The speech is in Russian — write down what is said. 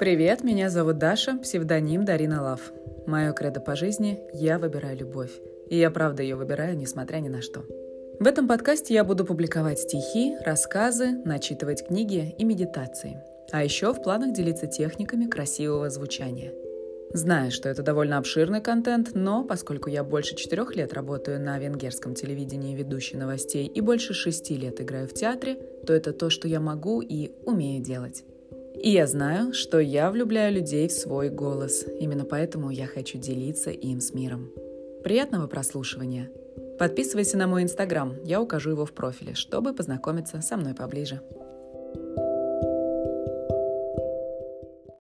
Привет, меня зовут Даша, псевдоним Дарина Лав. Мое кредо по жизни – я выбираю любовь. И я правда ее выбираю, несмотря ни на что. В этом подкасте я буду публиковать стихи, рассказы, начитывать книги и медитации. А еще в планах делиться техниками красивого звучания – Знаю, что это довольно обширный контент, но поскольку я больше четырех лет работаю на венгерском телевидении ведущей новостей и больше шести лет играю в театре, то это то, что я могу и умею делать. И я знаю, что я влюбляю людей в свой голос. Именно поэтому я хочу делиться им с миром. Приятного прослушивания. Подписывайся на мой инстаграм, я укажу его в профиле, чтобы познакомиться со мной поближе.